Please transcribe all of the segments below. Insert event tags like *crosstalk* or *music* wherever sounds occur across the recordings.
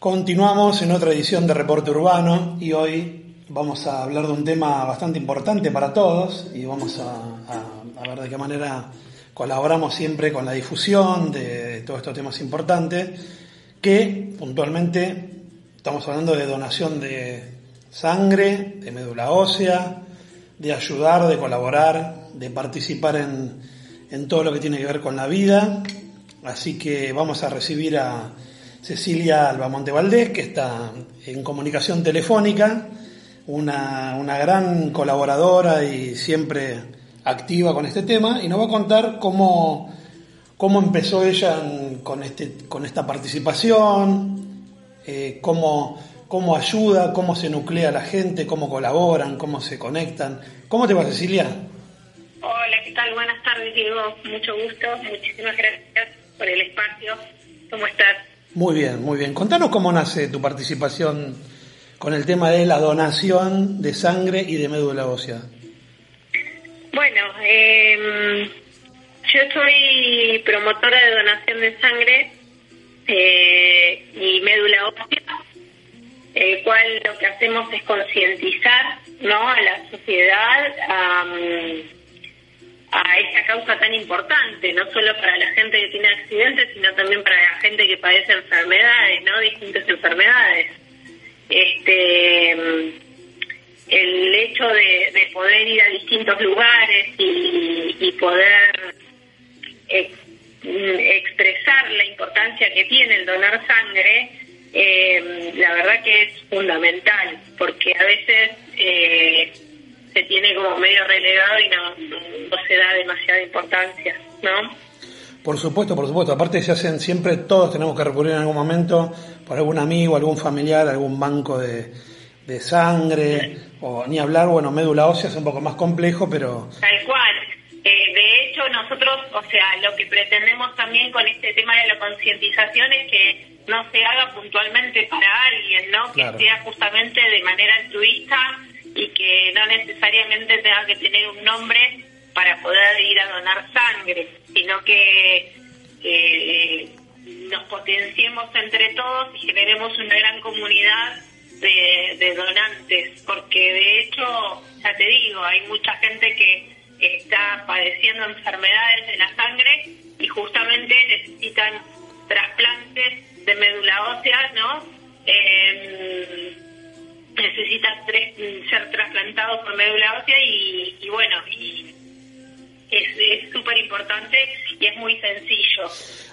Continuamos en otra edición de Reporte Urbano y hoy vamos a hablar de un tema bastante importante para todos y vamos a, ver de qué manera colaboramos siempre con la difusión de todos estos temas importantes, que puntualmente estamos hablando de donación de sangre, de médula ósea, de ayudar, de colaborar, de participar en, en todo lo que tiene que ver con la vida. Así que vamos a recibir a Cecilia Albamonte Valdés, que está en comunicación telefónica, una, una, gran colaboradora y siempre activa con este tema, y nos va a contar cómo, cómo empezó ella con, este, con esta participación, eh, cómo, cómo ayuda, cómo se nuclea la gente, cómo colaboran, cómo se conectan. ¿Cómo te va, Cecilia? Hola, ¿qué tal? Buenas tardes, Diego. Mucho gusto. Muchísimas gracias por el espacio. ¿Cómo estás? Muy bien, muy bien. Contanos cómo nace tu participación con el tema de la donación de sangre y de médula ósea. Bueno, em, yo soy promotora de donación de sangre eh, y médula ósea, el cual lo que hacemos es concientizar ¿no? a la sociedad, a a esta causa tan importante, no solo para la gente que tiene accidentes, sino también para la gente que padece enfermedades, ¿no? Distintas enfermedades. Este, el hecho de, poder ir a distintos lugares y, poder expresar la importancia que tiene el donar sangre, eh, la verdad que es fundamental, porque a veces eh, se tiene como medio relegado y no, se da demasiada importancia, ¿no? Por supuesto, por supuesto. Aparte se hacen siempre, todos tenemos que recurrir en algún momento por algún amigo, algún familiar, algún banco de, de sangre, o ni hablar, bueno, médula ósea es un poco más complejo, pero... Tal cual. Eh, de hecho, nosotros, o sea, lo que pretendemos también con este tema de la concientización es que no se haga puntualmente para alguien, ¿no? Que sea justamente de manera altruista y que no necesariamente tenga que tener un nombre para poder ir a donar sangre, sino que nos potenciemos entre todos y generemos una gran comunidad de, donantes, porque de hecho, ya te digo, hay mucha gente que está padeciendo enfermedades de la sangre y justamente necesitan trasplantes de médula ósea, ¿no? Eh, necesitan ser trasplantados por médula ósea y, bueno, y es súper importante y es muy sencillo.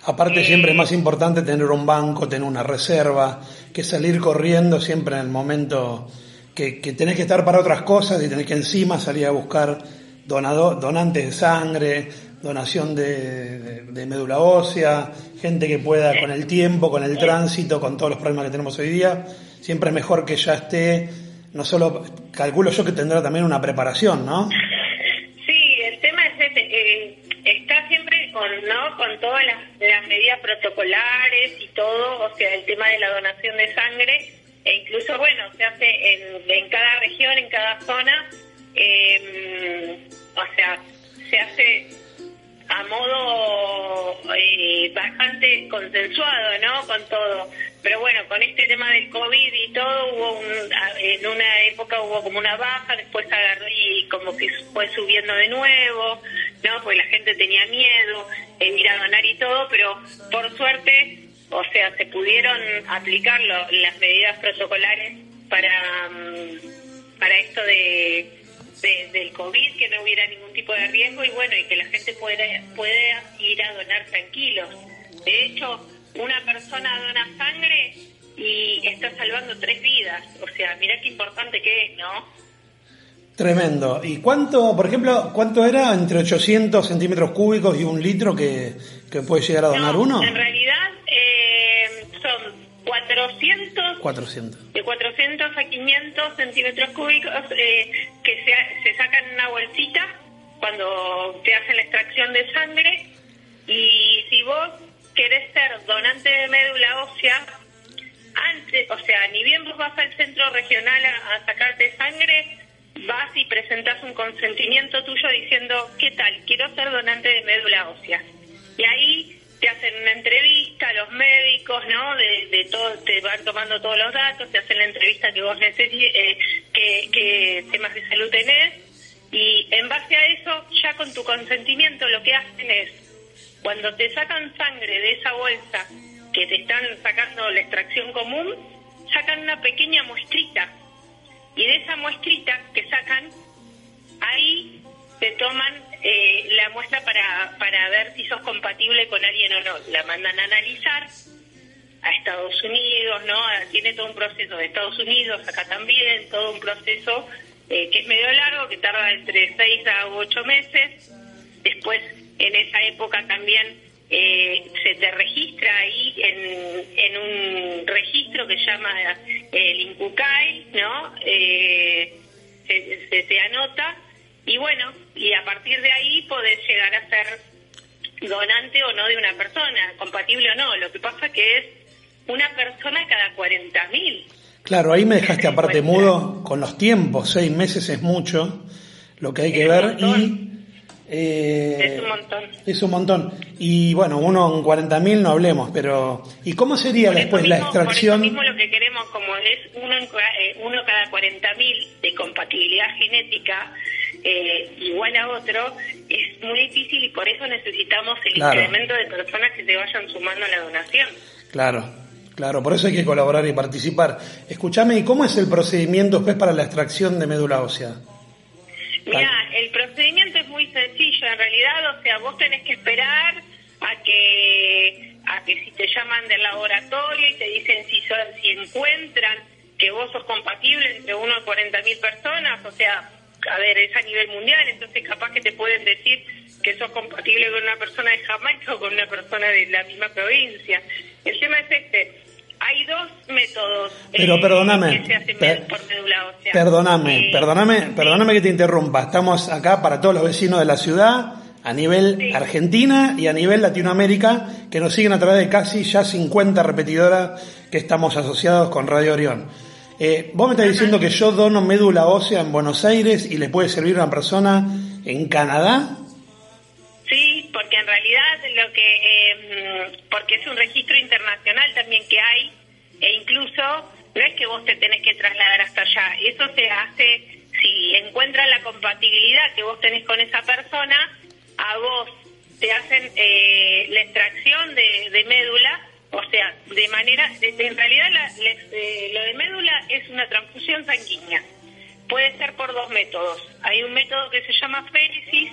Aparte siempre es más importante tener un banco, tener una reserva, que salir corriendo siempre en el momento que, que tenés que estar para otras cosas y tenés que encima salir a buscar donado, donantes de sangre, donación de, de, médula ósea, gente que pueda con el tiempo, con el tránsito, con todos los problemas que tenemos hoy día, siempre es mejor que ya esté, no solo, calculo yo que tendrá también una preparación, ¿no? Sí, el tema es este, eh, está siempre con, ¿no? con todas las, medidas protocolares y todo, o sea, el tema de la donación de sangre, e incluso, bueno, se hace en, en cada región, en cada zona, eh, o sea, se hace a modo eh, bastante consensuado, ¿no? Con todo. Pero bueno, con este tema del COVID y todo, hubo en una época hubo como una baja, después agarró y como que fue subiendo de nuevo, ¿no? Porque la gente tenía miedo en ir a donar y todo, pero por suerte, o sea, se pudieron aplicar las medidas protocolares para, mm, para esto de del COVID, que no hubiera ningún tipo de riesgo y bueno, y que la gente pueda, pueda ir a donar tranquilos. De hecho, una persona dona sangre y está salvando tres vidas. O sea, mira qué importante que es, ¿no? Tremendo. ¿Y cuánto, por ejemplo, cuánto era entre 800 centímetros cúbicos y un litro que, que puede llegar a donar uno? En realidad eh, son 400, 400. De 400 a 500 centímetros cúbicos eh, que se, se sacan en una bolsita cuando te hacen la extracción de sangre. Y si vos querés ser donante de médula ósea, antes, o sea, ni bien vos vas al centro regional a, sacarte sangre, vas y presentás un consentimiento tuyo diciendo, ¿qué tal? Quiero ser donante de médula ósea. Y ahí te hacen una entrevista, los médicos, ¿no? De, de todo, te van tomando todos los datos, te hacen la entrevista que vos necesites, eh, que temas de salud tenés, y en base a eso, ya con tu consentimiento, lo que hacen es, cuando te sacan sangre de esa bolsa que te están sacando la extracción común, sacan una pequeña muestrita. Y de esa muestrita que sacan, ahí te toman eh, la muestra para, para ver si sos compatible con alguien o no. La mandan a analizar a Estados Unidos, ¿no? Tiene todo un proceso de Estados Unidos, acá también, todo un proceso eh, que es medio largo, que tarda entre seis a ocho meses. Después, en esa época también eh, se te registra ahí en, en un registro que se llama el INCUCAI, ¿no? se, se te anota y bueno, y a partir de ahí podés llegar a ser donante o no de una persona, compatible o no. Lo que pasa que es una persona cada 40.000. Claro, ahí me dejaste *laughs* aparte mudo con los tiempos, seis meses es mucho, lo que hay que ver y... Eh, es un montón. Es un montón. Y bueno, uno en 40.000 no hablemos, pero ¿y cómo sería después la extracción? Por eso mismo lo que queremos, como es uno, en, eh, uno cada 40.000 de compatibilidad genética, eh, igual a otro, es muy difícil y por eso necesitamos el incremento de personas que se vayan sumando a la donación. Claro, claro, por eso hay que colaborar y participar. Escúchame, ¿y cómo es el procedimiento después para la extracción de médula ósea? Mira, el procedimiento sencillo, en realidad, o sea, vos tenés que esperar a que a que si te llaman del laboratorio y te dicen si son, si encuentran que vos sos compatible entre uno a 40 mil personas, o sea, a ver, es a nivel mundial, entonces capaz que te pueden decir que sos compatible con una persona de Jamaica o con una persona de la misma provincia. El tema es este, hay dos métodos Pero eh, perdóname, que se hacen por médula ósea. Perdóname, Eh, perdóname, perdóname que te interrumpa. Estamos acá para todos los vecinos de la ciudad, a nivel Sí. Argentina y a nivel Latinoamérica, que nos siguen a través de casi ya 50 repetidoras que estamos asociados con Radio Orión. Eh, vos me estás diciendo que yo dono médula ósea en Buenos Aires y le puede servir a una persona en Canadá. Realidad lo que, eh, porque es un registro internacional también que hay, e incluso no es que vos te tenés que trasladar hasta allá, eso se hace si encuentran la compatibilidad que vos tenés con esa persona, a vos te hacen eh, la extracción de, médula, o sea, de manera, de- en realidad la- la- eh, lo de médula es una transfusión sanguínea. Puede ser por dos métodos. Hay un método que se llama féresis,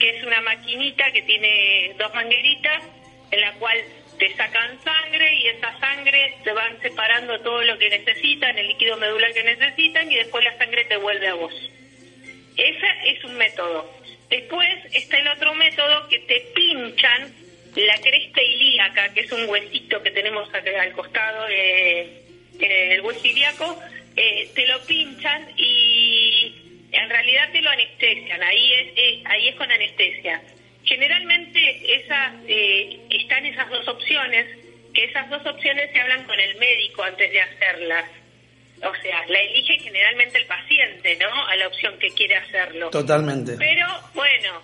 que es una maquinita que tiene dos mangueritas, en la cual te sacan sangre y esa sangre te van separando todo lo que necesitan, el líquido medular que necesitan, y después la sangre te vuelve a vos. Ese es un método. Después está el otro método que te pinchan la cresta ilíaca, que es un huesito que tenemos al costado eh, el hueso ilíaco, eh, te lo pinchan y en realidad te lo anestesian. Ahí es, eh, ahí es con anestesia. Generalmente esa, eh, están esas dos opciones, que esas dos opciones se hablan con el médico antes de hacerlas. O sea, la elige generalmente el paciente, ¿no? A la opción que quiere hacerlo. Totalmente. Pero bueno,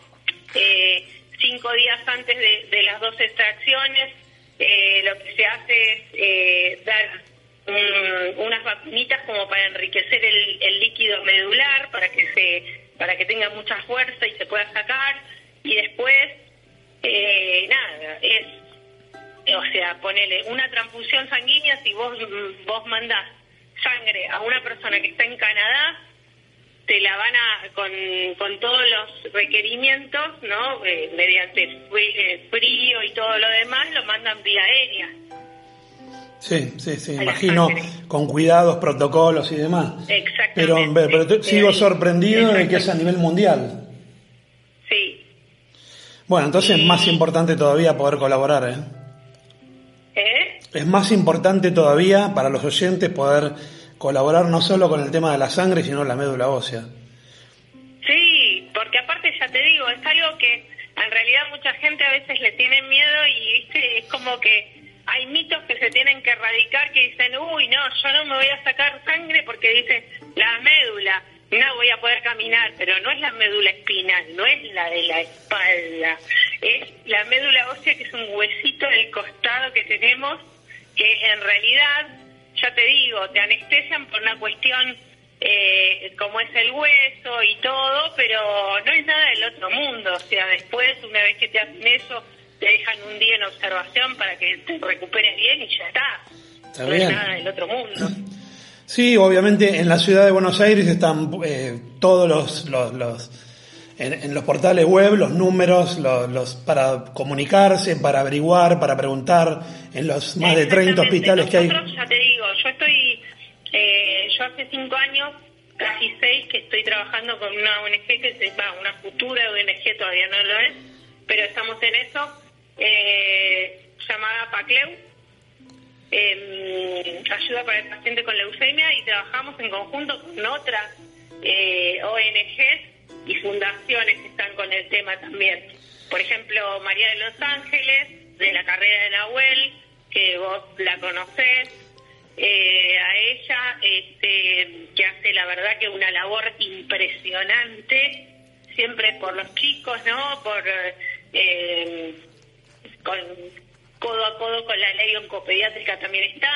eh, cinco días antes de, de las dos extracciones, eh, lo que se hace es eh, dar mm, unas vacunitas como para enriquecer el, el líquido medular, para que se, para que tenga mucha fuerza y se pueda sacar. Y después, eh, nada, es, o sea, ponele una transfusión sanguínea si vos vos mandás sangre a una persona que está en Canadá te la van a con, con todos los requerimientos no Eh, mediante eh, frío y todo lo demás lo mandan vía aérea Sí, sí, sí, imagino con cuidados, protocolos y demás. exactamente Pero, pero te- sigo sorprendido de que es a nivel mundial. sí Bueno, entonces es Y- más importante todavía poder colaborar, ¿eh? ¿Eh? Es más importante todavía para los oyentes poder colaborar no solo con el tema de la sangre, sino la médula ósea. Sí, porque aparte ya te digo, es algo que en realidad mucha gente a veces le tiene miedo y ¿viste? es como que hay mitos que se tienen que erradicar que dicen, uy, no, yo no me voy a sacar sangre porque dice la médula. no voy a poder caminar, pero no es la médula espinal, no es la de la espalda, es la médula ósea que es un huesito del costado que tenemos que en realidad, ya te digo, te anestesian por una cuestión eh, como es el hueso y todo, pero no es nada del otro mundo, o sea, después, una vez que te hacen eso, te dejan un día en observación para que te recuperes bien y ya está. no es nada del otro mundo. *clears throat* Sí, obviamente en la ciudad de Buenos Aires están eh, todos los, los, en, los portales web los números los, para comunicarse, para averiguar, para preguntar en los más de 30 hospitales que hay. Ya te digo, yo estoy, eh, yo hace cinco años, casi seis, que estoy trabajando con una ONG que se va, una futura ONG todavía no lo es, pero estamos en eso, eh, llamada PACLEU eh, ayuda para el paciente con leucemia y trabajamos en conjunto con otras eh, ONGs y fundaciones que están con el tema también. Por ejemplo, María de los Ángeles, de la carrera de Nahuel, que vos la conocés, eh, a ella, este, que hace la verdad que una labor impresionante, siempre por los chicos, ¿no? Por eh, con codo a codo con la ley oncopediátrica también está.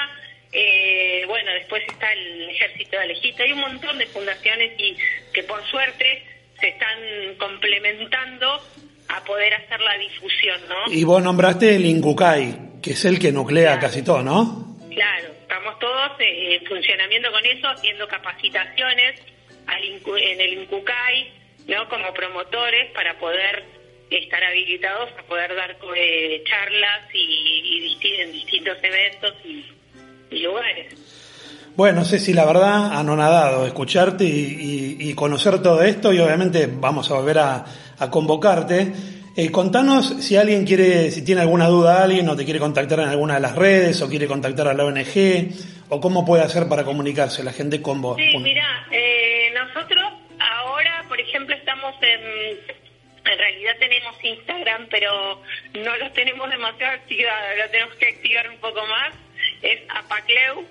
Eh, bueno, después está el Ejército de Alejito. Hay un montón de fundaciones y que por suerte se están complementando a poder hacer la difusión, ¿no? Y vos nombraste el INCUCAI, que es el que nuclea casi todo, ¿no? Claro, estamos todos eh, en funcionamiento con eso, haciendo capacitaciones al en el INCUCAI, ¿no? Como promotores para poder estar habilitados a poder dar eh, charlas y, en distintos eventos y, lugares. Bueno, Ceci, la verdad, anonadado escucharte y, conocer todo esto y obviamente vamos a volver a, convocarte. Eh, contanos si alguien quiere, si tiene alguna duda alguien o te quiere contactar en alguna de las redes o quiere contactar a la ONG o cómo puede hacer para comunicarse la gente con vos. Sí, mira, eh, realidad tenemos Instagram, pero no lo tenemos demasiado activado, lo tenemos que activar un poco más. Es Apacleu.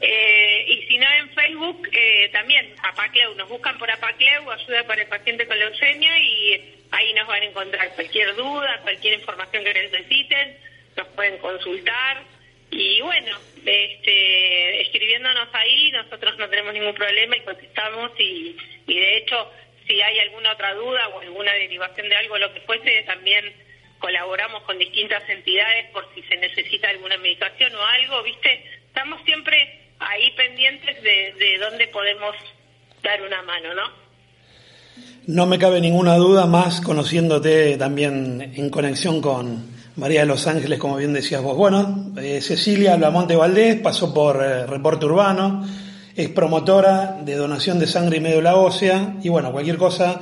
Eh, y si no en Facebook, eh, también Apacleu. Nos buscan por Apacleu, ayuda para el paciente con leucemia, y ahí nos van a encontrar cualquier duda, cualquier información que necesiten, nos pueden consultar. Y bueno, este, escribiéndonos ahí, nosotros no tenemos ningún problema y contestamos. Y de hecho, si hay alguna otra duda o alguna derivación de algo, lo que fuese, también colaboramos con distintas entidades por si se necesita alguna medicación o algo, ¿viste? Estamos siempre ahí pendientes de, de dónde podemos dar una mano, ¿no? No me cabe ninguna duda más conociéndote también en conexión con María de los Ángeles, como bien decías vos. Bueno, eh, Cecilia Blamonte Valdés pasó por eh, Reporte Urbano, es promotora de donación de sangre y médula ósea y bueno, cualquier cosa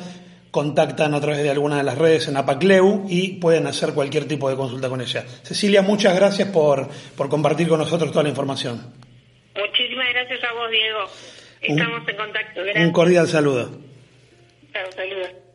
contactan a través de alguna de las redes en Apacleu y pueden hacer cualquier tipo de consulta con ella. Cecilia, muchas gracias por, por compartir con nosotros toda la información. Muchísimas gracias a vos, Diego. Estamos en contacto. Un cordial saludo. Saludos.